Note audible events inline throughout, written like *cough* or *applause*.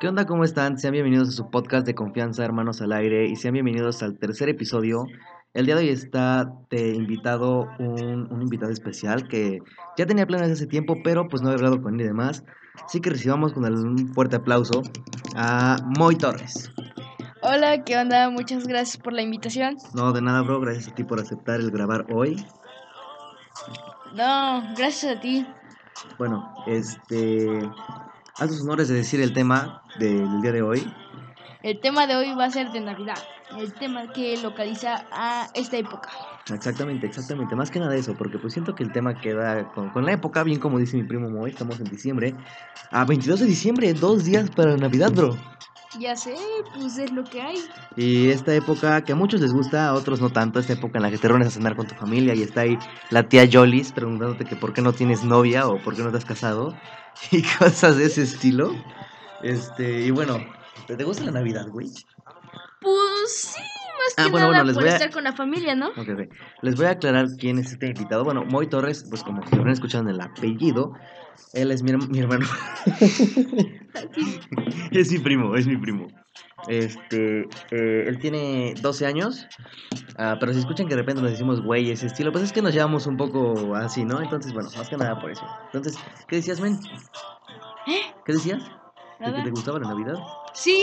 ¿Qué onda? ¿Cómo están? Sean bienvenidos a su podcast de confianza, hermanos al aire, y sean bienvenidos al tercer episodio. El día de hoy está de invitado un, un invitado especial que ya tenía planes hace tiempo, pero pues no he hablado con él y demás. Así que recibamos con un fuerte aplauso a Moy Torres. Hola, ¿qué onda? Muchas gracias por la invitación. No, de nada, bro. Gracias a ti por aceptar el grabar hoy. No, gracias a ti. Bueno, este. Haz los honores de decir el tema del día de hoy. El tema de hoy va a ser de Navidad. El tema que localiza a esta época. Exactamente, exactamente. Más que nada eso, porque pues siento que el tema queda con, con la época, bien como dice mi primo Moy, estamos en diciembre. A 22 de diciembre, dos días para Navidad, bro. Ya sé, pues es lo que hay. Y esta época que a muchos les gusta, a otros no tanto, esta época en la que te reúnes a cenar con tu familia y está ahí la tía Jolis preguntándote que por qué no tienes novia o por qué no te has casado *laughs* y cosas de ese estilo. Este, y bueno, ¿te gusta la Navidad, güey? Pues sí, más Ah, que bueno, nada bueno, les por voy a- estar con la familia, ¿no? Ok, ok. Les voy a aclarar quién es este invitado. Bueno, Moy Torres, pues como si habrán escuchado en el apellido, él es mi, mi hermano. *laughs* *laughs* es mi primo, es mi primo. Este, eh, él tiene 12 años, ah, pero si escuchan que de repente nos decimos güey, ese estilo, pues es que nos llevamos un poco así, ¿no? Entonces, bueno, más que nada por eso. Entonces, ¿qué decías, men? ¿Eh? ¿Qué decías? ¿De que te gustaba la Navidad? Sí,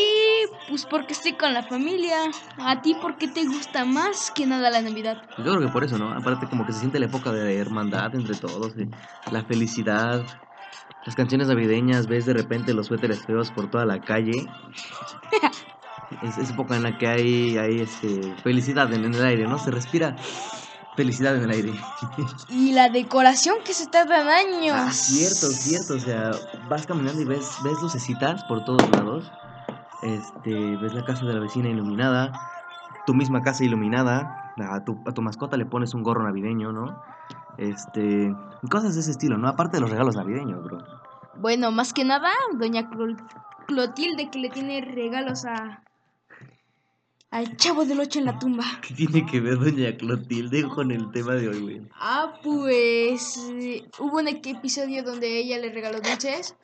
pues porque estoy con la familia. ¿A ti por qué te gusta más que nada la Navidad? Yo creo que por eso, ¿no? Aparte como que se siente la época de hermandad entre todos, de la felicidad, las canciones navideñas, ves de repente los suéteres feos por toda la calle. es, es época en la que hay, hay este, felicidad en, en el aire, ¿no? Se respira felicidad en el aire. Y la decoración que se tardan años. Ah, cierto, cierto, o sea, vas caminando y ves, ves lucecitas por todos lados. Este, ves la casa de la vecina iluminada, tu misma casa iluminada, a tu, a tu mascota le pones un gorro navideño, ¿no? Este, cosas de ese estilo, ¿no? Aparte de los regalos navideños, bro. Bueno, más que nada, doña Clotilde que le tiene regalos a al chavo del ocho en la tumba. ¿Qué tiene que ver doña Clotilde con el tema de hoy, güey? Ah, pues eh, hubo un episodio donde ella le regaló dulces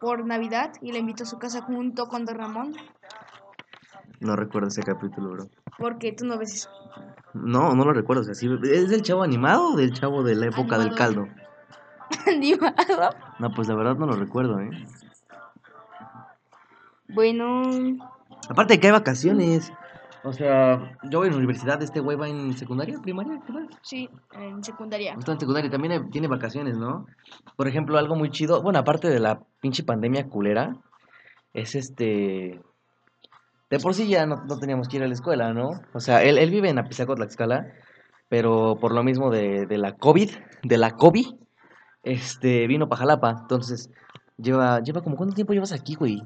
por Navidad y la invitó a su casa junto con Don Ramón, No recuerdo ese capítulo, bro. porque tú no ves eso. No, no lo recuerdo, o sea, sí, ¿es del chavo animado o del chavo de la época del caldo? *laughs* Animado. No, pues la verdad no lo recuerdo, ¿eh? Bueno, Aparte de que hay vacaciones. O sea, yo voy a la universidad, este güey va en secundaria, primaria, ¿qué va? sí, en secundaria. Está en secundaria, también hay- tiene vacaciones, ¿no? Por ejemplo, algo muy chido, bueno, aparte de la pinche pandemia culera, es este... De por sí ya no, no teníamos que ir a la escuela, ¿no? O sea, él, él vive en Apizaco, Tlaxcala, pero por lo mismo de, de la COVID, de la COVID, este, vino para Jalapa, entonces, lleva, lleva como, ¿cuánto tiempo llevas aquí, güey?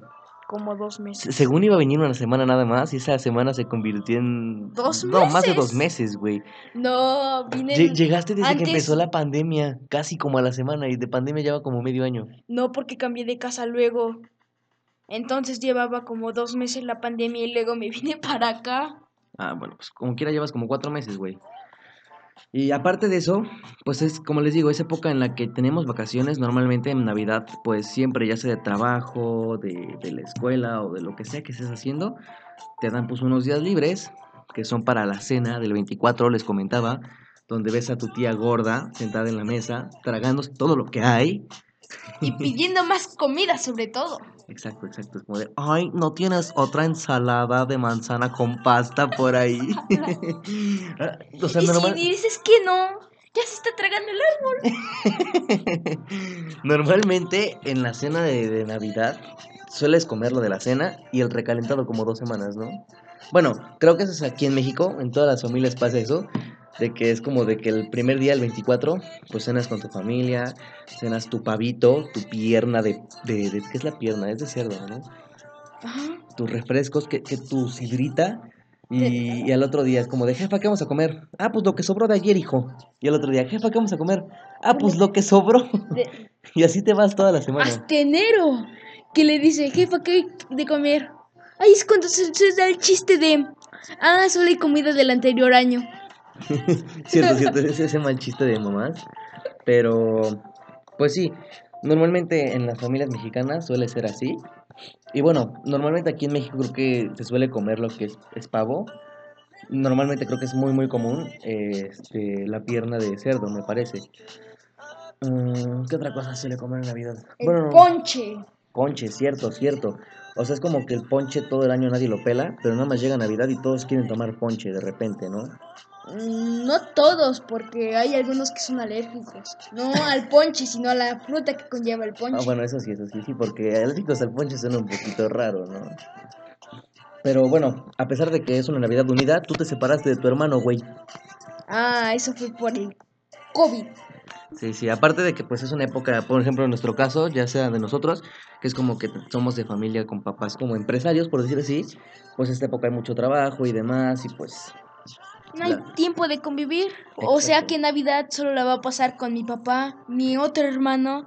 Como dos Se- meses. Según iba a venir una semana nada más, y esa semana se convirtió en... ¿Dos No, más de dos meses? meses, güey. No, vine. Lle- Llegaste desde que empezó la pandemia, casi como a la semana, y de pandemia lleva como medio año. No, porque cambié de casa luego. Entonces llevaba como dos meses la pandemia y luego me *laughs* vine para acá. Ah, bueno, pues como quiera llevas como cuatro meses, güey. Y aparte de eso, pues es como les digo, es época en la que tenemos vacaciones. Normalmente en Navidad, pues siempre, ya sea de trabajo, de, la escuela o de lo que sea que estés haciendo, te dan pues unos días libres, que son para la cena del 24, les comentaba, donde ves a tu tía gorda sentada en la mesa, tragándose todo lo que hay. Y pidiendo más comida sobre todo. Exacto, exacto. Es como de, ay, ¿no tienes otra ensalada de manzana con pasta por ahí? Ah, *laughs* *laughs* o sea, y normal- si dices que no, ya se está tragando el árbol. *laughs* Normalmente en la cena de, de Navidad sueles comer lo de la cena y el recalentado como dos semanas, ¿no? Bueno, creo que eso es aquí en México, en todas las familias pasa eso, de que es como de que el primer día, el 24, pues cenas con tu familia, cenas tu pavito, tu pierna de, de, de- ¿qué es la pierna? Es de cerdo, ¿no? Ajá. tus refrescos, que, que tu sidrita. Y, y al otro día es como de, jefa, ¿qué vamos a comer? Ah, pues lo que sobró de ayer, hijo. Y al otro día, jefa, ¿qué vamos a comer? Ah, pues lo que sobró. De- *laughs* y así te vas toda la semana. hasta enero. Que le dice, jefa, ¿qué hay de comer? Ahí es cuando se, se da el chiste de, ah, solo hay comida del anterior año. *laughs* cierto, cierto, ese, ese mal chiste de mamás. Pero, pues sí, Normalmente en las familias mexicanas suele ser así. Y bueno, normalmente aquí en México creo que se suele comer lo que es, es pavo. Normalmente creo que es muy muy común este, la pierna de cerdo, me parece. Mm, ¿Qué otra cosa se suele comer en Navidad? El Bueno, no, ponche. ponche, cierto, cierto. O sea, es como que el ponche todo el año nadie lo pela, pero nada más llega Navidad y todos quieren tomar ponche de repente, ¿no? No todos, porque hay algunos que son alérgicos. No al ponche, sino a la fruta que conlleva el ponche. Ah, bueno, eso sí, eso sí, sí, porque alérgicos al ponche suena un poquito raro, ¿no? Pero bueno, a pesar de que es una Navidad unida, tú te separaste de tu hermano, güey. Ah, eso fue por el COVID. Sí, sí, aparte de que pues es una época, por ejemplo, en nuestro caso, ya sea de nosotros, que es como que somos de familia con papás como empresarios, por decir así, pues esta época hay mucho trabajo y demás, y pues No hay tiempo de convivir. O sea que Navidad solo la va a pasar con mi papá, mi otro hermano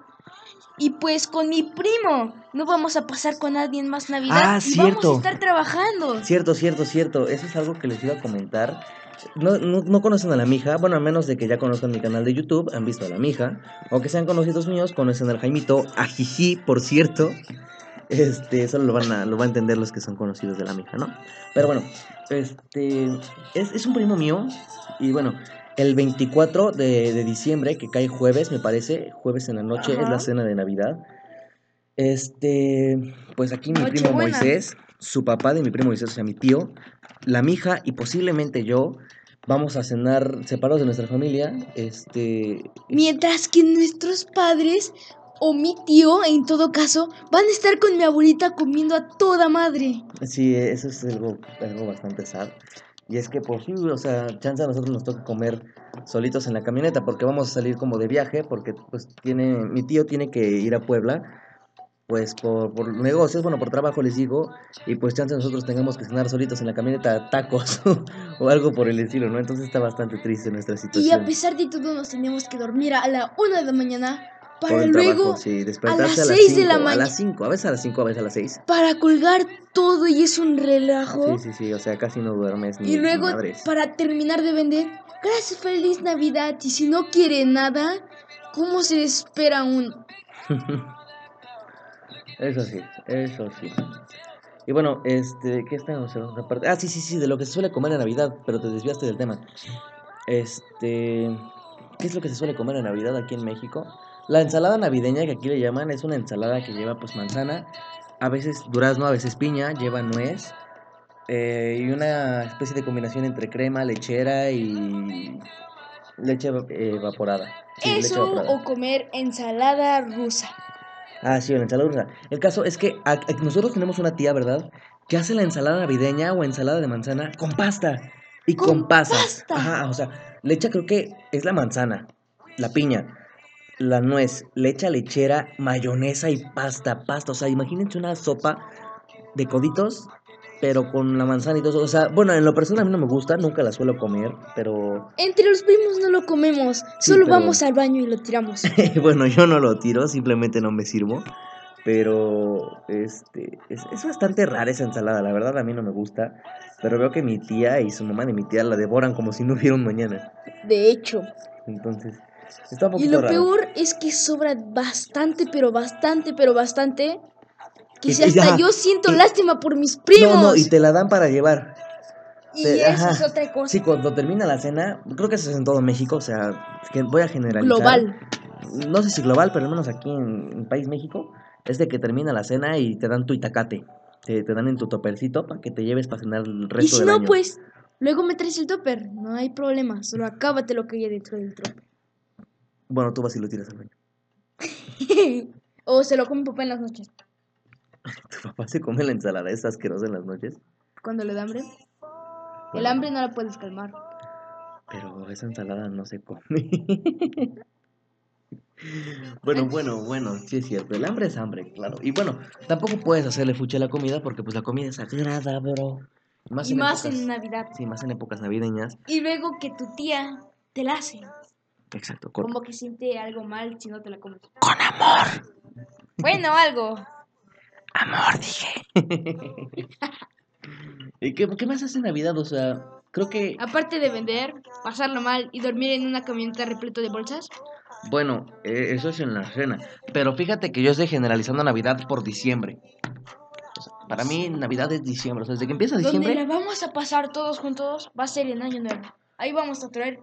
y pues con mi primo. No vamos a pasar con nadie más Navidad. Ah, y Vamos a estar trabajando. Cierto, cierto, cierto. Eso es algo que les iba a comentar. No, no, no conocen a la mija, bueno, a menos de que ya conozcan mi canal de YouTube, han visto a la mija, o que sean conocidos míos, conocen al Jaimito, a Jiji, por cierto. Este, solo lo van a, lo van a entender los que son conocidos de la mija, ¿no? Pero bueno, este, es, es un primo mío, y bueno, el 24 de, de diciembre, que cae jueves, me parece, jueves en la noche, es la cena de Navidad. Este, pues aquí mi primo. Moisés, su papá de mi primo Moisés, o sea, mi tío, la mija y posiblemente yo vamos a cenar separados de nuestra familia. Este, Mientras que nuestros padres o mi tío, en todo caso, van a estar con mi abuelita comiendo a toda madre. sí, eso es algo, algo bastante sad. Y es que, pues o sea, chance a nosotros nos toca comer solitos en la camioneta porque vamos a salir como de viaje, porque pues tiene, mi tío tiene que ir a Puebla, pues por, por negocios, bueno, por trabajo les digo, y pues chance nosotros tengamos que cenar solitos en la camioneta tacos *laughs* o algo por el estilo, ¿no? Entonces está bastante triste nuestra Y a situación. pesar de todo, nos teníamos que dormir a la una de la mañana para el luego trabajo, sí, despertarse a las las seis de la 5, a las 5, a veces a las 5, a veces a las 6. para colgar todo y es un relajo. Sí, sí, sí, o sea, casi no duermes ni y luego madres. para terminar de vender, gracias, feliz Navidad. Y si no quiere nada, ¿cómo se espera un... *laughs* Eso sí, eso sí. Y bueno, este, ¿qué estamos en otra parte? Ah, sí, sí, sí, de lo que se suele comer en Navidad, pero te desviaste del tema. Este, ¿qué es lo que se suele comer en Navidad aquí en México? La ensalada navideña, que aquí le llaman, es una ensalada que lleva pues manzana, a veces durazno, a veces piña, lleva nuez, eh, y una especie de combinación entre crema, lechera y leche eh, evaporada. Sí, leche Eso evaporada. o comer ensalada rusa. Ah, sí, la ensalada rusa. El caso es que a- a- nosotros tenemos una tía, ¿verdad? Que hace la ensalada navideña o ensalada de manzana con pasta y con, ¡Con pasas. pasta! Ajá, o sea, le echa creo que es la manzana, la piña, la nuez, le echa lechera, mayonesa y pasta, pasta. O sea, imagínense una sopa de coditos, pero con la manzana y todo eso. O sea, bueno, en lo personal a mí no me gusta, nunca la suelo comer, pero Entre los primos no lo comemos, Sí, solo pero- vamos al baño y lo tiramos. *laughs* bueno, yo no lo tiro, simplemente no me sirvo. Pero este es, es bastante rara esa ensalada, la verdad a mí no me gusta. Pero veo que mi tía y su mamá de mi tía la devoran como si no hubiera un mañana. De hecho. Entonces, está un Y lo raro. peor es que sobra bastante, pero bastante, pero bastante. Que Y- si hasta ya, yo siento y- lástima por mis primos. No, no, y te la dan para llevar. Y te- eso ajá. es otra cosa. Sí, cuando termina la cena, creo que eso es en todo México, o sea, es que voy a generalizar. Global. No sé si global, pero al menos aquí en, en país México, es de que termina la cena y te dan tu itacate. Te, te dan en tu topercito para que te lleves para cenar el resto Y si del no, año. pues, luego me traes el topper. No hay problema. Solo acábate lo que hay dentro del topper. Bueno, tú vas y lo tiras al baño. *laughs* o se lo come mi papá en las noches. *laughs* Tu papá se come la ensalada, es asquerosa en las noches. Cuando le da hambre. El hambre no la puedes calmar. Pero esa ensalada no se come. *laughs* bueno, bueno, bueno, sí es cierto. El hambre es hambre, claro. Y bueno, tampoco puedes hacerle fucha a la comida porque pues la comida es sagrada, bro. Más y en más épocas- en Navidad. Sí, más en épocas navideñas. Y luego que tu tía te la hace. Exacto, con, Como que siente algo mal si no te la comes. con amor. Bueno, algo. Amor, dije. *laughs* ¿Y qué, qué más hace Navidad? O sea, creo que... Aparte de vender, pasarlo mal y dormir en una camioneta repleto de bolsas. Bueno, eh, eso es en la cena. Pero fíjate que yo estoy generalizando Navidad por diciembre. O sea, para mí Navidad es diciembre. O sea, desde que empieza Donde diciembre... la vamos a pasar todos juntos va a ser en Año Nuevo. Ahí vamos a traer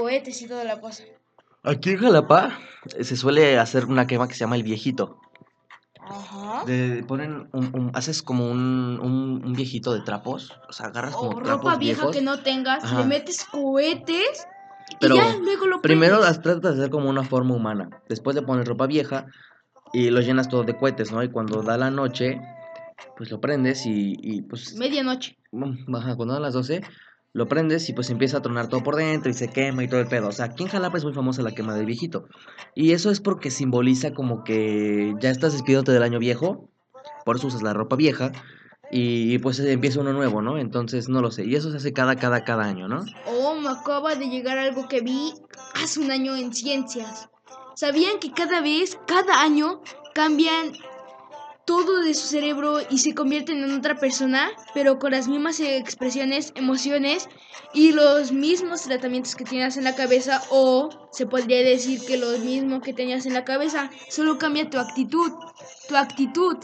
cohetes y toda la cosa. Aquí en Jalapa eh, se suele hacer una quema que se llama el viejito. Ajá. De, ponen un, un- haces como un, un, un viejito de trapos. O sea, agarras como O trapos ropa vieja viejos. que no tengas, Ajá. le metes cohetes Pero y ya luego lo Primero las tratas de hacer como una forma humana. Después le pones ropa vieja y lo llenas todo de cohetes, ¿no? Y cuando da la noche, pues lo prendes y, y pues... Medianoche. mm, Ajá, cuando dan las 12, lo prendes y pues empieza a tronar todo por dentro y se quema y todo el pedo. O sea, aquí en Jalapa es muy famosa la quema del viejito. Y eso es porque simboliza como que ya estás despidiéndote del año viejo, por eso usas la ropa vieja. Y, pues empieza uno nuevo, ¿no? Entonces no lo sé. Y eso se hace cada, cada, cada año, ¿no? Oh, me acaba de llegar algo que vi hace un año en ciencias. ¿Sabían que cada vez, cada año, cambian todo de su cerebro y se convierten en otra persona, pero con las mismas expresiones, emociones y los mismos tratamientos que tenías en la cabeza? O se podría decir que lo mismo que tenías en la cabeza, solo cambia tu actitud. Tu actitud.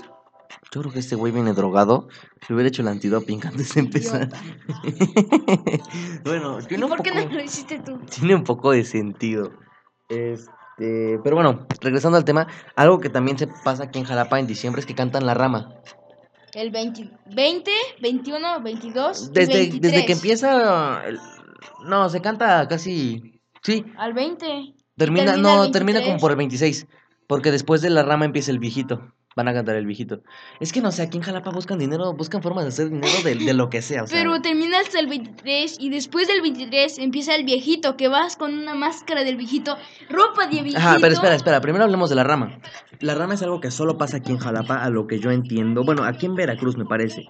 Yo creo que este güey viene drogado. Le hubiera hecho el antidoping antes de empezar. *laughs* Bueno, ¿Y tiene un, por qué poco, no lo hiciste tú? tiene un poco de sentido. Este, pero bueno, regresando al tema, algo que también se pasa aquí en Jalapa en diciembre es que cantan la rama. El 20, 20 21, 22 y Desde, 23. desde que empieza. el- no, se canta casi. Sí, Al 20. termina, termina no, termina como 23. por el 26. Porque después de la rama empieza el viejito. Van a cantar el viejito. Es que no sé, aquí en Jalapa buscan dinero, buscan formas de hacer dinero de, de lo que sea. O sea, Pero termina hasta el 23 y después del 23 empieza el viejito, que vas con una máscara del viejito, ropa de viejito. Ajá, pero espera, espera, primero hablemos de la rama. La rama es algo que solo pasa aquí en Jalapa, a lo que yo entiendo. Bueno, aquí en Veracruz me parece.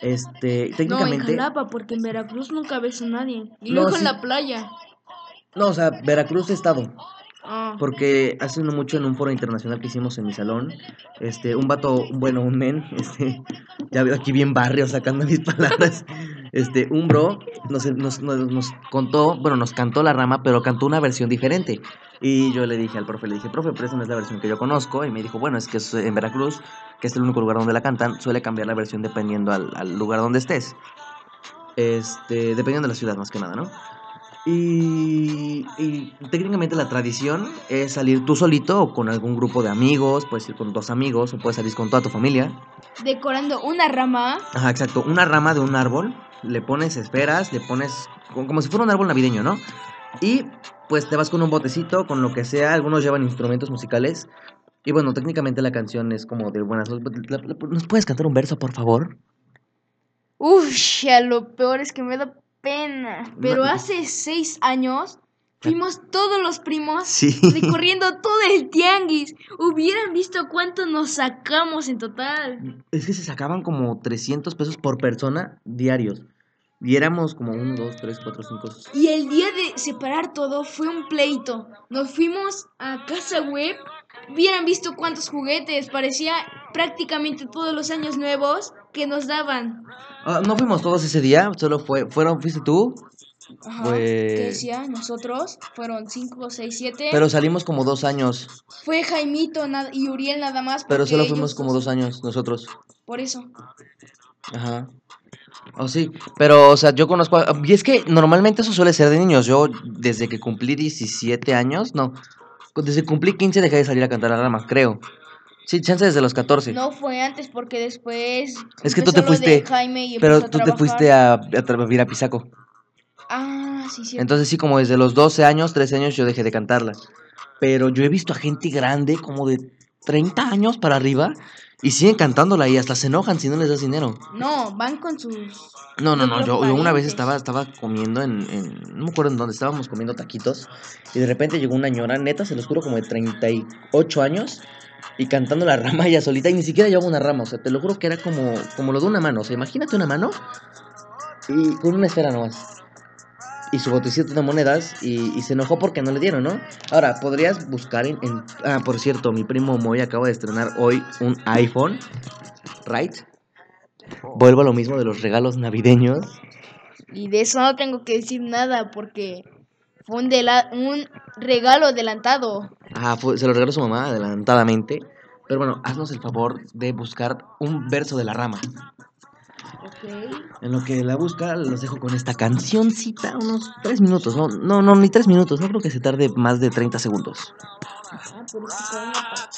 Este, No, en técnicamente. Jalapa, porque en Veracruz nunca ves a nadie. Y No, luego sí. en la playa. No, o sea, Veracruz estado. Ah, Porque hace mucho en un foro internacional que hicimos en mi salón, este, un vato, bueno, un men, *laughs* este, ya veo aquí bien barrio sacando mis *laughs* palabras, este, un bro nos, nos, nos, nos contó, bueno, nos cantó la rama, pero cantó una versión diferente. Y yo le dije al profe, le dije, profe, pero esa no es la versión que yo conozco. Y me dijo, bueno, es que es en Veracruz, que es el único lugar donde la cantan, suele cambiar la versión dependiendo al, al lugar donde estés. Este, dependiendo de la ciudad más que nada, ¿no? Y, y técnicamente la tradición es salir tú solito o con algún grupo de amigos, puedes ir con dos amigos o puedes salir con toda tu familia. decorando una rama. Ajá, exacto, una rama de un árbol, le pones esferas, le pones co- como si fuera un árbol navideño, ¿no? Y pues te vas con un botecito, con lo que sea, algunos llevan instrumentos musicales. Y bueno, técnicamente la canción es como de buenas... ¿Nos puedes cantar un verso, por favor? Uf, ya lo peor es que me da pena. Pero No. hace seis años fuimos todos los primos Sí. *laughs* recorriendo todo el tianguis. Hubieran visto cuánto nos sacamos en total. Es que se sacaban como 300 pesos por persona diarios. Y éramos como 1, 2, 3, 4, 5. Y el día de separar todo fue un pleito. Nos fuimos a casa web. Hubieran visto cuántos juguetes. Parecía prácticamente todos los años nuevos que nos daban. Ah, no fuimos todos ese día, solo fue, fueron, fuiste tú, Ajá. Pues- ¿Qué decía? Nosotros fueron 5, 6, 7. pero salimos como dos años. Fue Jaimito y Uriel nada más. Pero solo ellos fuimos como dos años nosotros. Por eso. Ajá. Oh, sí. Pero, o sea, yo conozco. a- Y es que normalmente eso suele ser de niños. Yo, desde que cumplí 17 años, no. Desde cumplí 15 dejé de salir a cantar a la rama, creo. Sí, chance desde los 14. No fue antes porque después. Es que tú te fuiste, Jaime y pero tú te fuiste a, a vivir a Pisaco. Ah, sí, sí. Entonces, sí, como desde los 12 años, 13 años, yo dejé de cantarla. Pero yo he visto a gente grande, como de 30 años para arriba, y siguen cantándola y hasta se enojan si no les das dinero. No, van con sus. No, no, no, yo, yo una vez estaba, estaba comiendo en, en- no me acuerdo en dónde, estábamos comiendo taquitos, y de repente llegó una ñora, neta, se los juro, como de 38 años, y cantando la *laughs* rama ella solita, y ni siquiera llevaba una rama, o sea, te lo juro que era como, como lo de una mano, o sea, imagínate una mano, y con una esfera nomás. Y su botecito de monedas, y, y se enojó porque no le dieron, ¿no? Ahora, podrías buscar en, en- Ah, por cierto, mi primo Moy acaba de estrenar hoy un iPhone, ¿right? Vuelvo a lo mismo de los regalos navideños. Y de eso no tengo que decir nada porque Fue un, un regalo adelantado. Ajá, fue- se lo regaló su mamá adelantadamente. Pero bueno, haznos el favor de buscar un verso de la rama. En lo que la busca, los dejo con esta cancioncita, unos tres minutos. No, no, no, ni tres minutos. No creo que se tarde más de 30 segundos. Ah,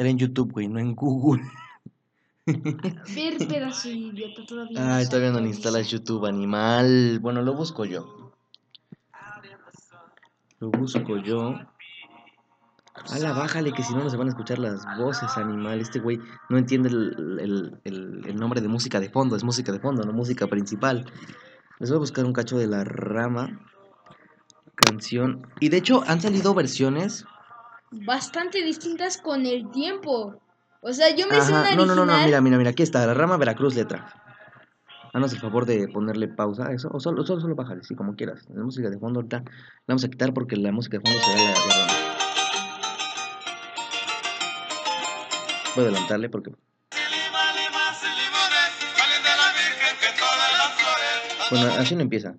Era en YouTube, güey, no en Google. *laughs* Ver, soy idiota todavía. Ay, todavía no instalas. YouTube, animal. Bueno, lo busco yo. Lo busco yo. Ala, bájale, que si no, no se van a escuchar las voces, animal. Este güey no entiende el, el- el- el nombre de música de fondo. Es música de fondo, no música principal. Les voy a buscar un cacho de la rama. Canción. Y de hecho, han salido versiones. Bastante distintas con el tiempo. O sea, yo me sé una Ajá, no, no, no, no, original. mira, mira, mira, aquí está, la rama Veracruz letra. Haznos el favor de ponerle pausa a eso, o solo, solo, solo bájale, sí, como quieras. La música de fondo ahorita la vamos a quitar porque la música de fondo será la, la rama. Voy a adelantarle porque... Bueno, así no empieza.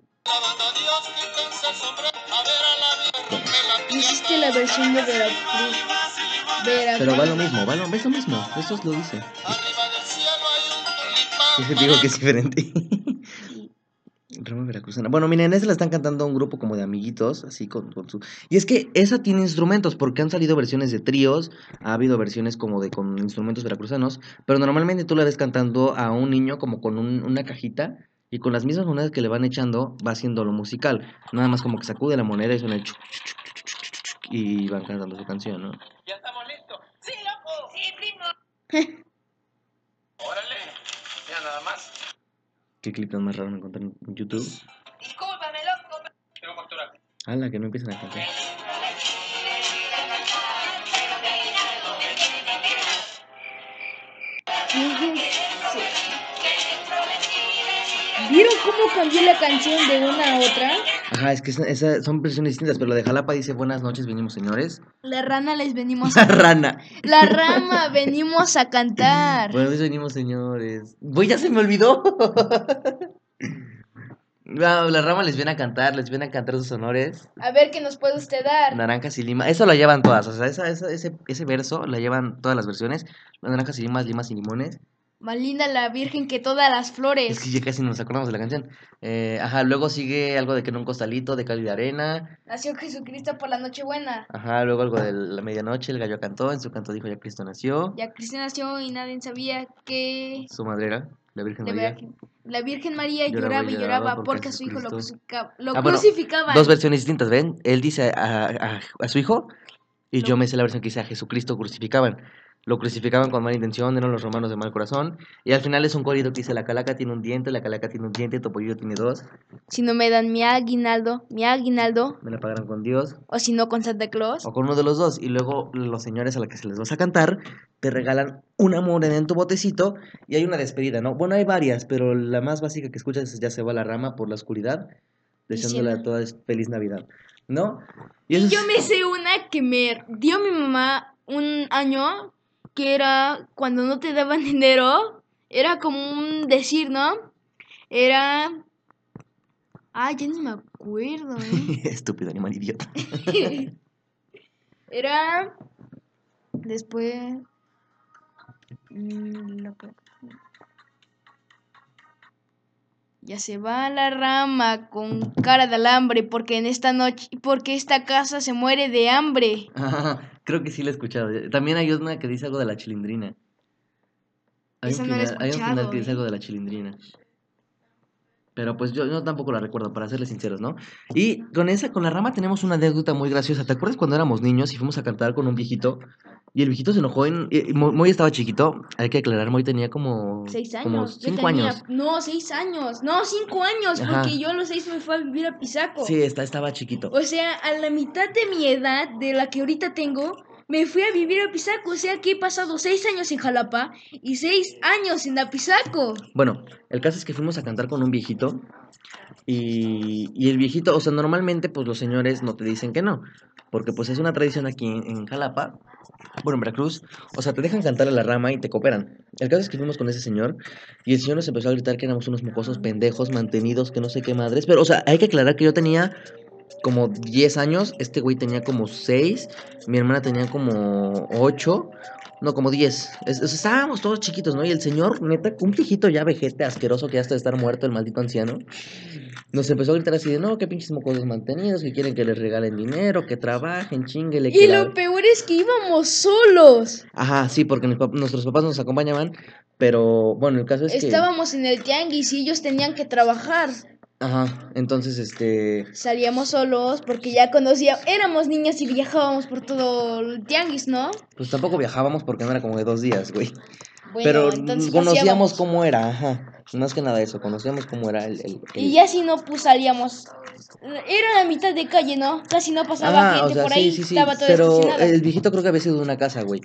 Hiciste la versión de Veracruz. Veracruz. Pero va lo mismo, va lo, es lo mismo, eso lo dice. Te digo que es diferente. *laughs* Rama veracruzana. Bueno, miren, esa la están cantando un grupo como de amiguitos, así con, con su... Y es que esa tiene instrumentos, porque han salido versiones de tríos, ha habido versiones como de con instrumentos veracruzanos, pero normalmente tú la ves cantando a un niño como con un- una cajita y con las mismas monedas que le van echando va haciendo lo musical. Nada más como que sacude la moneda y suena el chuc, chuc, chuc, chuc, chuc, chuc, chuc, y van cantando su canción, ¿no? Ya estamos listos. Sí, loco. Sí, primo. *laughs* Órale. Ya nada más. ¿Qué clip tan más raro me encontré en YouTube? Discúlpame, loco. Tengo factura. Ala, que no empiezan a cantar. ¿Vieron cómo cambió la canción de una a otra? Ajá, es que esa- esa- son versiones distintas, pero la de Jalapa dice buenas noches, venimos señores. La rana les venimos *laughs* La a... rana. La rama venimos a cantar. Buenas noches, venimos señores. Güey, ya se me olvidó. *laughs* La rama les viene a cantar, les viene a cantar sus honores. A ver qué nos puede usted dar. Naranjas y limas. Eso lo llevan todas. O sea, esa, esa- ese, ese verso la llevan todas las versiones. Naranjas y limas, limas y limones. Más linda la virgen que todas las Es flores. que ya casi nos acordamos de la canción. Eh, ajá, luego sigue algo de que en un costalito de cal de arena. Nació Jesucristo por la Nochebuena. Ajá, luego algo de la medianoche, el gallo cantó, en su canto dijo ya Cristo nació. Ya Cristo nació y nadie sabía que Su madre era la Virgen la María. Virgen, la Virgen María Lloraba lloraba y lloraba lloraba porque porque a su hijo lo, Jesucristo- crucifica- lo Ah, bueno, crucificaban. Dos versiones distintas, ¿ven? Él dice a, a- a su hijo y Lo- yo me sé la versión que dice a Jesucristo crucificaban. Lo crucificaban con mala intención, eran los romanos de mal corazón. Y al final es un corrido que dice la calaca tiene un diente, la calaca tiene un diente, Topollillo tiene dos. Si no me dan mi aguinaldo, mi aguinaldo, Me la pagarán con Dios. o si no con Santa Claus. O con uno de los dos. Y luego los señores a los que se les vas a cantar te regalan una moneda en tu botecito y hay una despedida, ¿no? Bueno, hay varias, pero la más básica que escuchas es ya se va la rama por la oscuridad, deseándole a todas feliz Navidad, ¿no? Y eso yo es- me sé una que me dio mi mamá un año, que era cuando no te daban *laughs* dinero, era como un decir, ¿no? Era... Ah, ya no me acuerdo, ¿eh? *laughs* Estúpido animal idiota. *laughs* Era... Después... mm, Ya se va la rama con cara de alambre porque en esta noche, porque esta casa se muere de hambre. Creo que sí la he escuchado. También hay una que dice algo de la chilindrina. Hay, Esa un no la he final, hay un final que dice ¿eh? algo de la chilindrina. Pero pues yo, yo tampoco la recuerdo, para serles sinceros, ¿no? Y con esa, con la rama tenemos una anécdota muy graciosa. ¿Te acuerdas cuando éramos niños y fuimos a cantar con un viejito? Y el viejito se enojó en... y- y Mo- Moy estaba chiquito, hay que aclarar, Moy tenía como... Seis años. Como Yo cinco tenía- años. No, seis años. No, cinco años. Ajá. Porque yo a los seis me fui a vivir a Pisaco. Sí, está, estaba chiquito. O sea, a la mitad de mi edad, de la que ahorita tengo, me fui a vivir a Pisaco. O sea que he pasado seis años en Jalapa y seis años en Apizaco. Bueno, el caso es que fuimos a cantar con un viejito y, y el viejito, o sea, normalmente pues los señores no te dicen que no, porque pues es una tradición aquí en, en Jalapa, bueno, en Veracruz, o sea, te dejan cantar a la rama y te cooperan. El caso es que fuimos con ese señor y el señor nos empezó a gritar que éramos unos mocosos pendejos, mantenidos, que no sé qué madres, pero o sea, hay que aclarar que yo tenía como 10 años, este güey tenía como 6, mi hermana tenía como 8, no, como 10. Es- es- estábamos todos chiquitos, ¿no? Y el señor, neta, un viejito ya vejete, asqueroso, que ya está de estar muerto, el maldito anciano, nos empezó a gritar así de, no, qué pinches mocosos mantenidos, que quieren que les regalen dinero, que trabajen, chinguele, que Y la- lo peor es que íbamos solos. Ajá, sí, porque nuestros papás nos acompañaban, pero bueno, el caso es que... Estábamos en el tianguis y ellos tenían que trabajar. Ajá, entonces, este... Salíamos solos porque ya conocía, éramos niñas y viajábamos por todo el tianguis, ¿no? Pues tampoco viajábamos porque no era como de dos días, güey. Bueno, pero conocíamos cómo era, ajá. Más que nada eso, conocíamos cómo era el... el- el- Y ya si no, pues salíamos. Era la mitad de calle, ¿no? Casi no pasaba Ah, gente o sea, por sí, ahí. sí, sí. Estaba todo Pero el viejito creo que había sido de una casa, güey.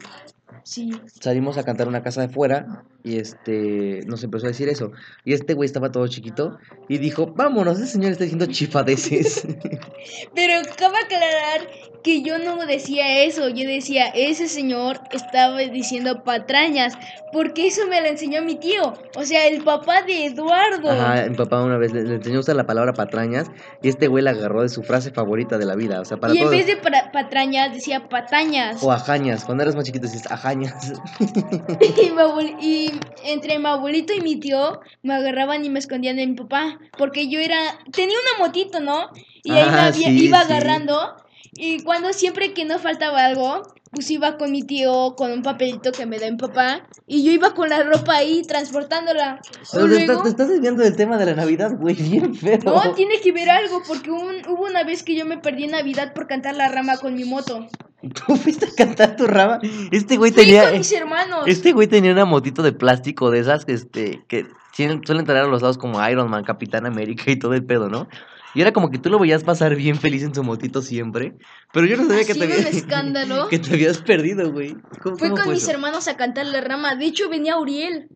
Sí. Salimos a cantar una casa de fuera y este nos empezó a decir eso. Y este güey estaba todo chiquito y dijo, vámonos, ese señor está diciendo chifadeces. *laughs* Pero cabe aclarar que yo no decía eso. Yo decía, ese señor estaba diciendo patrañas. Porque eso me lo enseñó mi tío. O sea, el papá de Eduardo. Ajá, mi papá una vez le, le enseñó a usar la palabra patrañas y este güey la agarró de su frase favorita de la vida. O sea, para y en vez de patrañas, decía patañas. O ajañas, cuando eras más chiquito decías ajañas. *laughs* Y, mi abuel- y entre mi abuelito y mi tío me agarraban y me escondían de mi papá. Porque yo era. Tenía una motito, ¿no? Y ahí me Ah, había- sí, iba sí. agarrando. Y cuando siempre que no faltaba algo, pues iba con mi tío con un papelito que me da mi papá. Y yo iba con la ropa ahí transportándola. Pero luego- estás, te estás desviando del tema de la Navidad, güey, bien feo. No, tiene que ver algo, porque un- hubo una vez que yo me perdí en Navidad por cantar la rama con mi moto. *laughs* ¿Tú fuiste a cantar tu rama? Este güey Fui tenía... con mis hermanos. Este güey tenía una motito de plástico de esas que, este, que tienen- suelen traer a los lados como Iron Man, Capitán América y todo el pedo, ¿no? Y era como que tú lo veías pasar bien feliz en su motito siempre. Pero yo no sabía que te, había- escándalo. *laughs* que te habías perdido, güey. ¿Cómo, cómo con mis eso? hermanos a cantar la rama. De hecho, venía Uriel.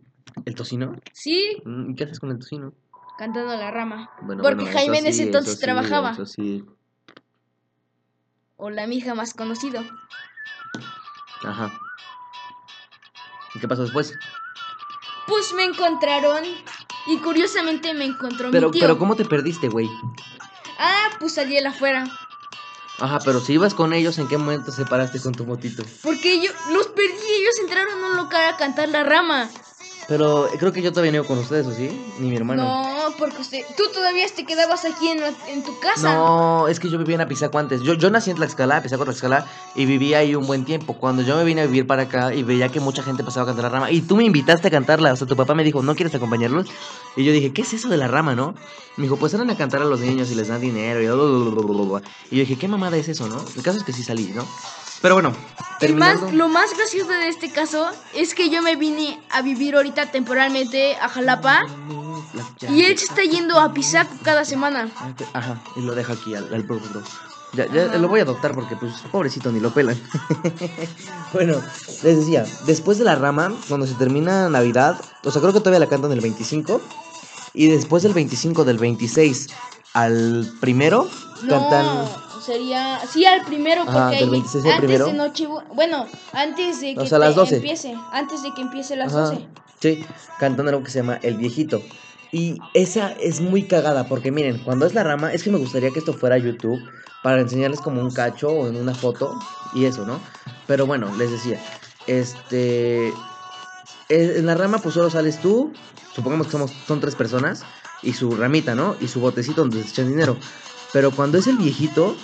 ¿El tocino? Sí, Mm, ¿Y qué haces con el tocino? cantando la rama. Bueno, Porque bueno, Jaime en ese sí, entonces sí, trabajaba. Eso sí. O la mija más conocido. Ajá. ¿Y qué pasó después? Pues me encontraron. Y curiosamente me encontró Pero, mi tío. pero ¿cómo te perdiste, güey? Ah, pues salí la afuera. Ajá, pero si ibas con ellos, ¿en qué momento se paraste con tu motito? Porque yo los perdí. Ellos entraron a un local a cantar la rama. Pero creo que yo todavía no iba con ustedes, ¿o sí? Ni mi hermano. No, porque usted, tú todavía te quedabas aquí en, la- en tu casa. No, es que yo vivía en Apizaco antes. Yo, yo nací en Tlaxcala, Apizaco, Tlaxcala, y vivía ahí un buen tiempo. Cuando yo me vine a vivir para acá y veía que mucha gente pasaba a cantar la rama, y tú me invitaste a cantarla, o sea, tu papá me dijo, ¿no quieres acompañarlos? Y yo dije, ¿qué es eso de la rama, no? Me dijo, pues salen a cantar a los niños y les dan dinero, y, y yo dije, ¿qué mamada es eso, no? El caso es que sí salí, ¿no? Pero bueno, más, terminando... lo más gracioso de este caso es que yo me vine a vivir ahorita temporalmente a Jalapa y él se está yendo a Pisaco cada semana. Ajá, y lo deja aquí al, al bro, bro. Ya, ya lo voy a adoptar porque, pues, pobrecito, ni lo pelan. *laughs* bueno, les decía, después de la rama, cuando se termina Navidad, o sea, creo que todavía la cantan el 25. Y después del 25, del 26 al primero, cantan. Sería. Sí, al primero, porque Ajá, del ahí- 26 al antes primero. de noche. Bueno, antes de que O sea, las te 12. empiece. Antes de que empiece las Ajá, 12. Sí, cantan algo que se llama El Viejito. Y esa es muy cagada porque miren, cuando es la rama, es que me gustaría que esto fuera YouTube para enseñarles como un cacho o en una foto y eso, ¿no? Pero bueno, les decía, este... En la rama pues solo sales tú, supongamos que somos, son tres personas, y su ramita, ¿no? Y su botecito donde se echan dinero. Pero cuando es el viejito,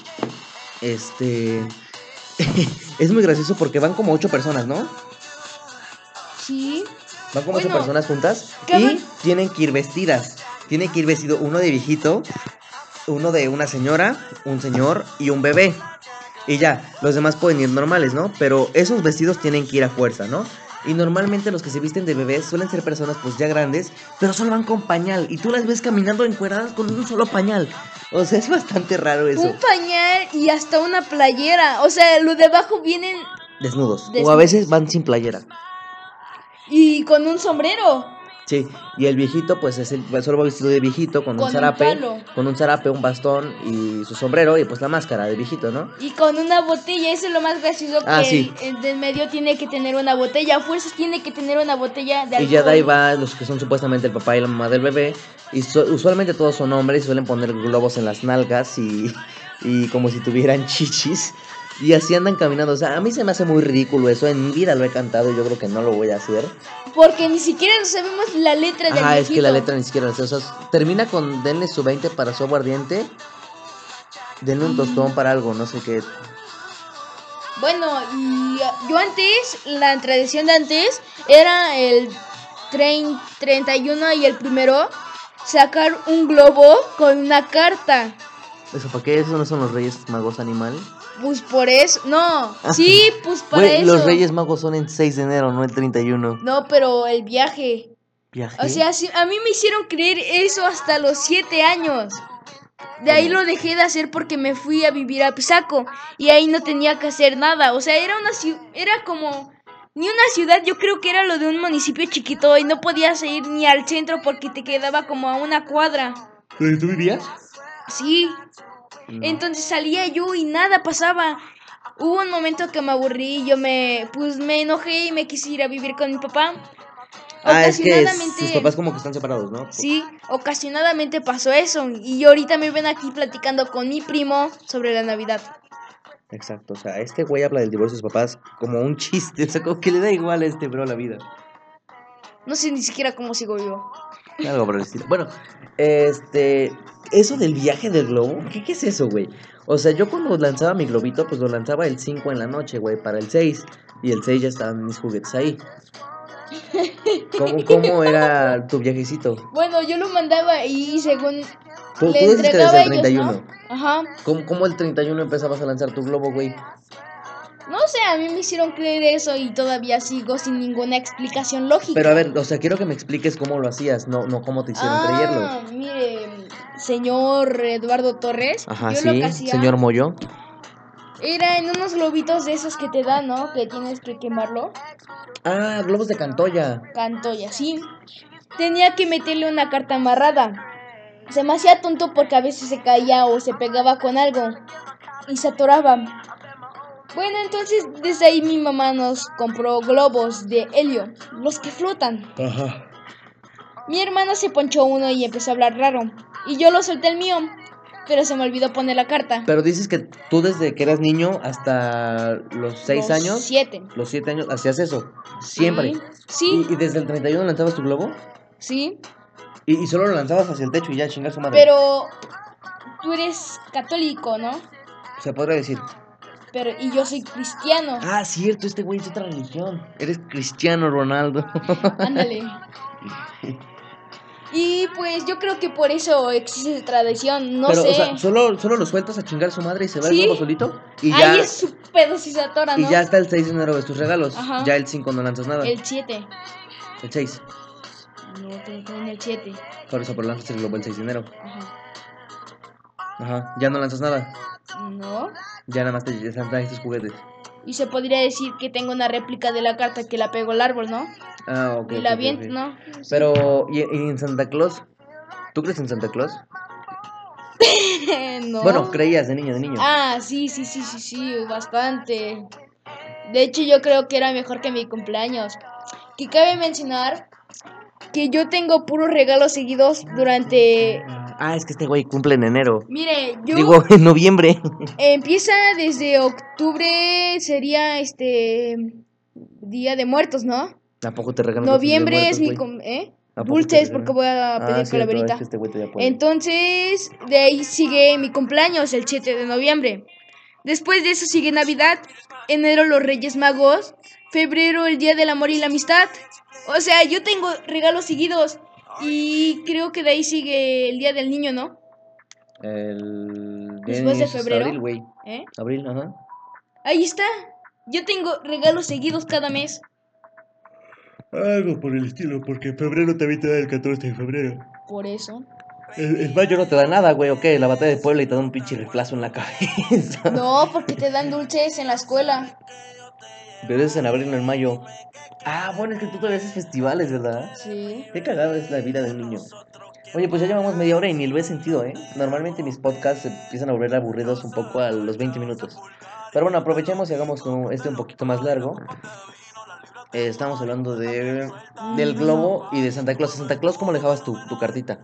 este... *laughs* es muy gracioso porque van como ocho personas, ¿no? Sí. Van como ocho personas juntas y tienen que ir vestidas. tiene que ir vestido uno de viejito, uno de una señora, un señor y un bebé. Y ya, los demás pueden ir normales, ¿no? Pero esos vestidos tienen que ir a fuerza, ¿no? Y normalmente los que se visten de bebés suelen ser personas pues ya grandes, pero solo van con pañal. Y tú las ves caminando encueradas con un solo pañal. O sea, es bastante raro eso. Un pañal y hasta una playera. O sea, lo de abajo vienen Desnudos. O a Desnudos. veces van sin playera. y con un sombrero. Sí, y el viejito, pues es el, solo va vestido de viejito, con, Con un un zarape, palo. con un zarape, un bastón y su sombrero y pues la máscara de viejito, ¿no? Y con una botella, eso es lo más gracioso Ah, que sí. el, el del medio tiene que tener una botella, a fuerzas tiene que tener una botella de Y ya de ahí alcohol. va los que son supuestamente el papá y la mamá del bebé. Y so- usualmente todos son hombres y suelen poner globos en las nalgas y, y como si tuvieran chichis. Y así andan caminando. O sea, a mí se me hace muy ridículo eso. En mi vida lo he cantado y yo creo que no lo voy a hacer. Porque ni siquiera sabemos la letra del Ajá, es que la letra ni siquiera. O sea, termina con denle su 20 para su aguardiente. Denle un tostón para algo, no sé qué. Bueno, y yo antes, la tradición de antes era el trein- 31 y el primero sacar un globo con una carta. ¿Eso para qué? ¿Esos no son los Reyes Magos animales? Pues por eso, no, sí, pues para eso. los Reyes Magos son el 6 de enero, no el 31. No, pero el viaje. Viaje. O sea, sí, a mí me hicieron creer eso hasta los 7 años. De ahí lo dejé de hacer porque me fui a vivir a Pisaco y ahí no tenía que hacer nada. O sea, era una era como ni una ciudad, yo creo que era lo de un municipio chiquito y no podías ir ni al centro porque te quedaba como a una cuadra. ¿Dónde tú vivías? Sí, No. entonces salía yo y nada pasaba. Hubo un momento que me aburrí y yo me pues me enojé y me quise ir a vivir con mi papá. Ah, es que sus papás como que están separados, ¿no? Sí, ocasionadamente pasó eso y ahorita me ven aquí platicando con mi primo sobre la Navidad. Exacto, o sea, este güey habla del divorcio de sus papás como un chiste, *laughs* o sea, como que le da igual a este bro la vida. No sé ni siquiera cómo sigo yo. Algo por el estilo. Bueno, este, eso del viaje del globo, ¿qué, qué es eso, güey? O sea, yo cuando lanzaba mi globito, pues lo lanzaba el 5 en la noche, güey, para el 6. Y el 6 ya estaban mis juguetes ahí. *laughs* ¿Cómo, cómo era tu viajecito? Bueno, yo lo mandaba y según Tú, le tú dices que entregaba desde a el ellos, 31. ¿no? Ajá. ¿Cómo, ¿Cómo el 31 empezabas a lanzar tu globo, güey? No sé, a mí me hicieron creer eso y todavía sigo sin ninguna explicación lógica. Pero a ver, o sea, quiero que me expliques cómo lo hacías, no, no cómo te hicieron creerlo. Ah, mire, señor Eduardo Torres, Ajá, yo lo sí, que hacía señor Moyo. era en unos globitos de esos que te dan, ¿no? Que tienes que quemarlo. Ah, globos de Cantoya. canto y así. Tenía que meterle una carta amarrada. Se me hacía tonto porque a veces se caía o se pegaba con algo y se atoraba. Bueno, entonces desde ahí mi mamá nos compró globos de helio, los que flotan. Ajá. Mi hermana se ponchó uno y empezó a hablar raro. Y yo lo solté el mío, pero se me olvidó poner la carta. Pero dices que tú desde que eras niño hasta los 6 Los años, Siete. los 7 años, hacías eso. Siempre. Sí, ¿Y, y desde el 31 lanzabas tu globo? sí. Y, y solo lo lanzabas hacia el techo y ya, chingar su madre. Pero tú eres católico, ¿no? Se podría decir. Pero y yo soy cristiano. Ah, cierto, este güey es otra religión. Eres cristiano, Ronaldo. Ándale. *laughs* Y pues yo creo que por eso existe tradición, no Pero, sé. o sea, ¿solo, solo lo sueltas a chingar su madre y se va Sí. el globo solito. Y ya, Ahí es su pedo si se atora, y ¿no? ya hasta el 6 de enero ves tus regalos. Ajá. Ya el 5 no lanzas nada. El 7. El 6. No, te en el 7. Por eso, pero lanzas el globo el 6 de enero. Ajá. Ajá. Ya no lanzas nada. No. Ya nada más te ya traes tus juguetes. Y se podría decir que tengo una réplica de la carta que la pego al árbol, ¿no? Ah, ok. y la ok, aviento, ok. ¿no? Pero, ¿y, y en Santa Claus? ¿Tú crees en Santa Claus? *laughs* no. Bueno, creías de niño, de niño. Ah, sí, sí, sí, sí, sí, bastante. De hecho, yo creo que era mejor que mi cumpleaños. Que cabe mencionar que yo tengo puros regalos seguidos durante... Ah, es que este güey cumple en enero. Mire, yo... Digo, *laughs* en noviembre. Empieza desde octubre, sería este... Día de Muertos, ¿no? Tampoco te regalan Noviembre es mi... cum- ¿eh? ¿A poco te Dulces, porque voy a pedir ah, calaverita. es que este. Entonces, de ahí sigue mi cumpleaños, el 7 de noviembre. Después de eso sigue Navidad, enero los Reyes Magos, febrero el Día del Amor y la Amistad. O sea, yo tengo regalos seguidos. Y creo que de ahí sigue el Día del Niño, ¿no? El... Después de febrero. Abril, güey. ¿Eh? Abril, ajá. Ahí está. Yo tengo regalos seguidos cada mes. Algo por el estilo, porque febrero también te da el 14 de febrero. Por eso. El, el mayo no te da nada, güey, ¿o qué? La batalla de Puebla y te da un pinche riflazo en la *laughs* cabeza. No, porque te dan dulces en la escuela. Es en abril, no en mayo. Ah, bueno, es que tú todavía haces festivales, ¿verdad? Sí. Qué cagado es la vida del niño. Oye, pues ya llevamos media hora y ni lo he sentido, ¿eh? Normalmente mis podcasts se empiezan a volver aburridos un poco a los 20 minutos. Pero bueno, aprovechemos y hagamos un- este un poquito más largo. Eh, estamos hablando de del globo y de Santa Claus. ¿A Santa Claus cómo le dejabas tu, tu cartita?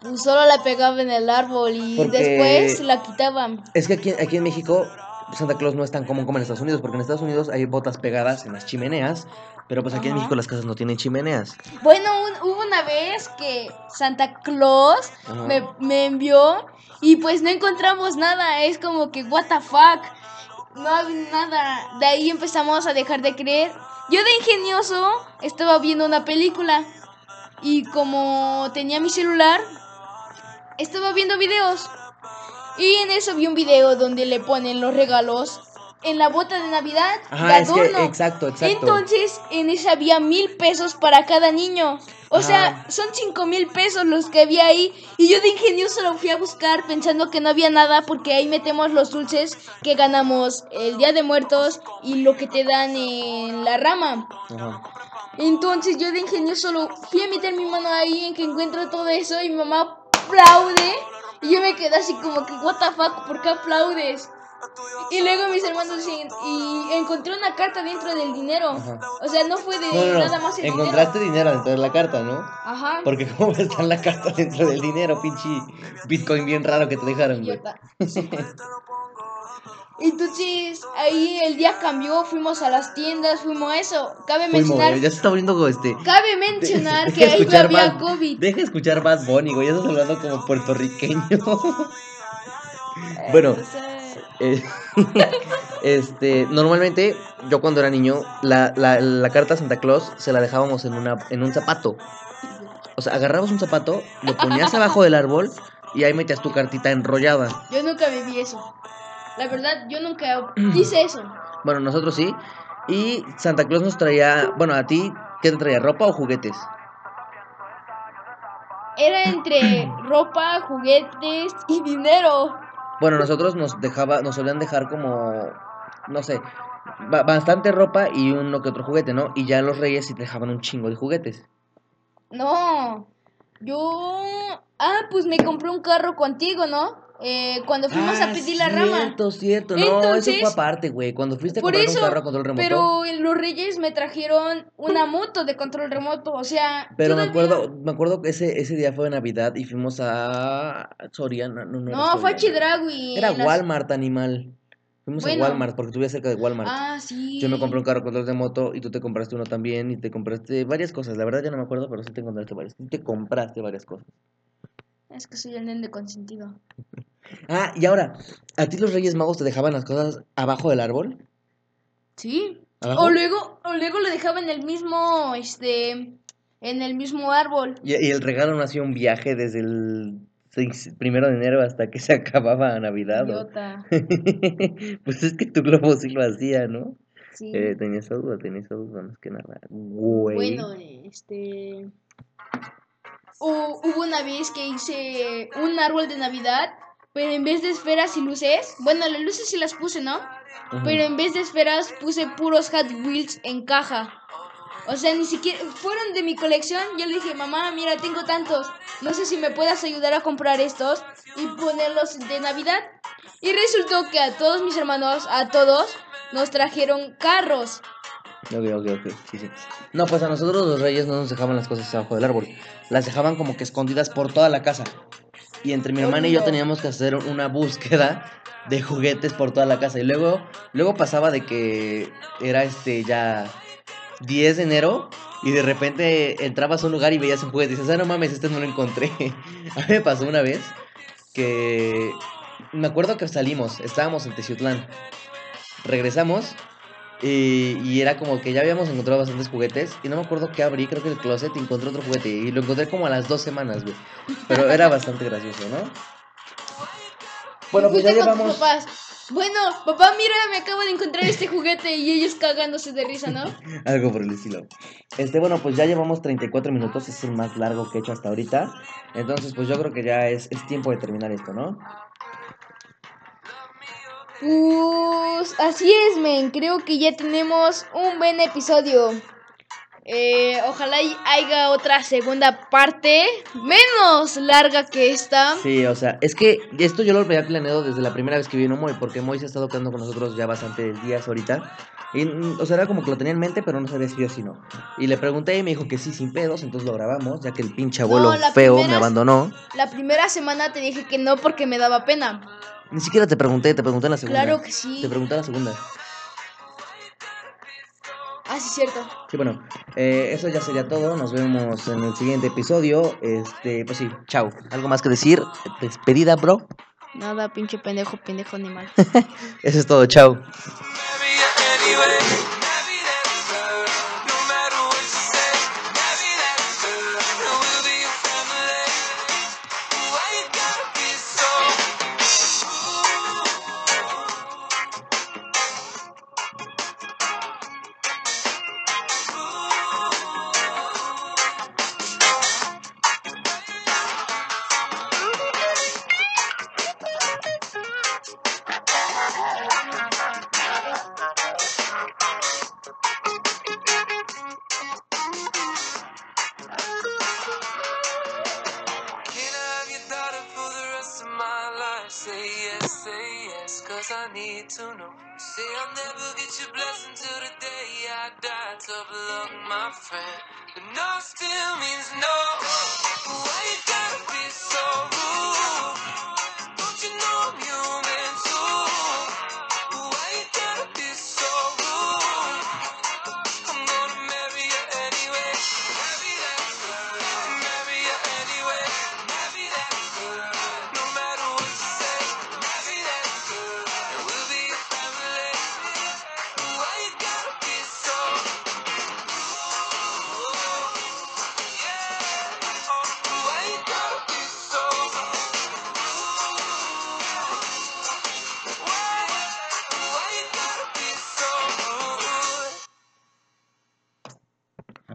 Pues solo la pegaba en el árbol y Porque- después la quitaban. Es que aquí, aquí en México Santa Claus no es tan común como en Estados Unidos, porque en Estados Unidos hay botas pegadas en las chimeneas, pero pues aquí en. México las casas no tienen chimeneas. Bueno, un- hubo una vez que Santa Claus me, me envió y pues no encontramos nada. Es como que, what the fuck. No había nada. De ahí empezamos a dejar de creer. Yo de ingenioso estaba viendo una película y como tenía mi celular, estaba viendo videos. Y en eso vi un video donde le ponen los regalos en la bota de Navidad Ajá, es que, exacto, exacto. Entonces, en esa había mil pesos para cada niño. O sea, son cinco mil pesos los que había ahí. Y yo de ingenioso lo fui a buscar pensando que no había nada porque ahí metemos los dulces que ganamos el Día de Muertos y lo que te dan en la rama. Ajá. Entonces yo de ingenioso lo fui a meter mi mano ahí en que encuentro todo eso y mi mamá aplaude. Y yo me quedé así como que, what the fuck, ¿por qué aplaudes? Y luego mis hermanos dicen, y encontré una carta dentro del dinero. Ajá. O sea, no fue de No, no, no. nada más el Encontraste dinero. dinero dentro de la carta, ¿no? Ajá. Porque *laughs* cómo está la carta dentro del dinero, pinche Bitcoin bien raro que te dejaron, güey. *laughs* Idiota. Entonces, ahí el día cambió, fuimos a las tiendas, fuimos a eso. Cabe mencionar, ya se está abriendo este. cabe mencionar Deja que ahí no había Bad- COVID. Deja de escuchar Bad Bunny, güey. Ya estás hablando como puertorriqueño. bueno, eh, *laughs* este, normalmente, yo cuando era niño, la, la, la carta a Santa Claus se la dejábamos en, una, en un zapato. O sea, agarrabas un zapato, lo ponías abajo del árbol y ahí metías tu cartita enrollada. Yo nunca viví eso. La verdad, yo nunca hice eso. *clears throat* Bueno, nosotros sí. Y Santa Claus nos traía, bueno, a ti, ¿qué te traía? ¿Ropa o juguetes? Era entre *clears throat* ropa, juguetes y dinero. Bueno, nosotros nos dejaba, nos solían dejar como, no sé, ba- bastante ropa y uno que otro juguete, ¿no? Y ya los reyes sí te dejaban un chingo de juguetes. No, yo... Ah, pues me compré un carro contigo, ¿no? Eh, cuando fuimos a pedir la rama. Ah, Cierto, cierto. No, Entonces, eso fue aparte, güey. Cuando fuiste a comprar eso, un carro a control remoto. pero en los Reyes me trajeron una *laughs* moto de control remoto, o sea... Pero me acuerdo, me acuerdo que ese, ese día fue Navidad y fuimos a Soriana. No, fue a. Chedraui. Era las- Walmart, animal. Fuimos Bueno. a Walmart porque vivías cerca de Walmart. Ah, sí. Yo me compré un carro control remoto y tú te compraste uno también y te compraste varias cosas. La verdad ya no me acuerdo, pero sí te compraste varias. Sí te compraste varias cosas. Es que soy el nene consentido. *laughs* Ah, y ahora, ¿a ti los Reyes Magos te dejaban las cosas abajo del árbol? Sí. ¿Abajo? O luego, o luego lo dejaba en el mismo, este... En el mismo árbol. Y, y el regalo no hacía un viaje desde el primero de enero hasta que *laughs* se acababa Navidad. ¿o? Idiota. *laughs* pues es que tu globo sí lo hacía, ¿no? Sí. Eh, tenía esa duda, tenía esa duda, más que nada. Güey. Bueno, este... hu- hubo una vez que hice un árbol de Navidad, pero en vez de esferas y luces, bueno, las luces sí las puse, ¿no? Ujú. Pero en vez de esferas puse puros Hot Wheels en caja. O sea, ni siquiera fueron de mi colección. Yo le dije, mamá, mira, tengo tantos. No sé si me puedas ayudar a comprar estos y ponerlos de Navidad. Y resultó que a todos mis hermanos, a todos, nos trajeron carros. Ok, ok, ok, sí, sí. No, pues a nosotros los reyes no nos dejaban las cosas abajo del árbol. Las dejaban como que escondidas por toda la casa. Y entre mi hermana y yo teníamos que hacer una búsqueda de juguetes por toda la casa. Y luego, luego pasaba de que era este ya 10 de enero y de repente entrabas a un lugar y veías un juguete y dices, ah, no mames, este no lo encontré. *laughs* a mí me pasó una vez que me acuerdo que salimos, estábamos en Teciutlán. Regresamos Y, y era como que ya habíamos encontrado bastantes juguetes. Y no me acuerdo qué abrí, creo que el closet y encontré otro juguete. Y lo encontré como a las dos semanas, güey. Pero era bastante gracioso, ¿no? Bueno, pues ya llevamos. papás. Bueno, papá, mira, me acabo de encontrar este juguete y ellos cagándose de risa, ¿no? *laughs* Algo por el estilo. Este, bueno, pues ya llevamos 34 minutos, es el más largo que he hecho hasta ahorita. Entonces, pues yo creo que ya es, es tiempo de terminar esto, ¿no? Pues así es, men. Creo que ya tenemos un buen episodio. Eh, ojalá haya otra segunda parte menos larga que esta. Sí, o sea, es que esto yo lo había planeado desde la primera vez que vino Moy, porque Moy se ha estado quedando con nosotros ya bastantes días ahorita. Y, o sea, era como que lo tenía en mente, pero no sabía si yo si no. Y le pregunté y me dijo que sí, sin pedos, entonces lo grabamos, ya que el pinche abuelo No, feo me primera- abandonó. La primera semana te dije que no porque me daba pena. Ni siquiera te pregunté, te pregunté en la segunda. Claro que sí. Te pregunté en la segunda. Ah, sí, cierto. Sí, bueno, eh, eso ya sería todo. Nos vemos en el siguiente episodio. Este, pues sí, chao. ¿Algo más que decir? Despedida, bro. Nada, pinche pendejo, pendejo animal. *laughs* Eso es todo, chao. Need to know. Say I'll never get your blessing till the day I die. Tough luck, my friend. But no still means no.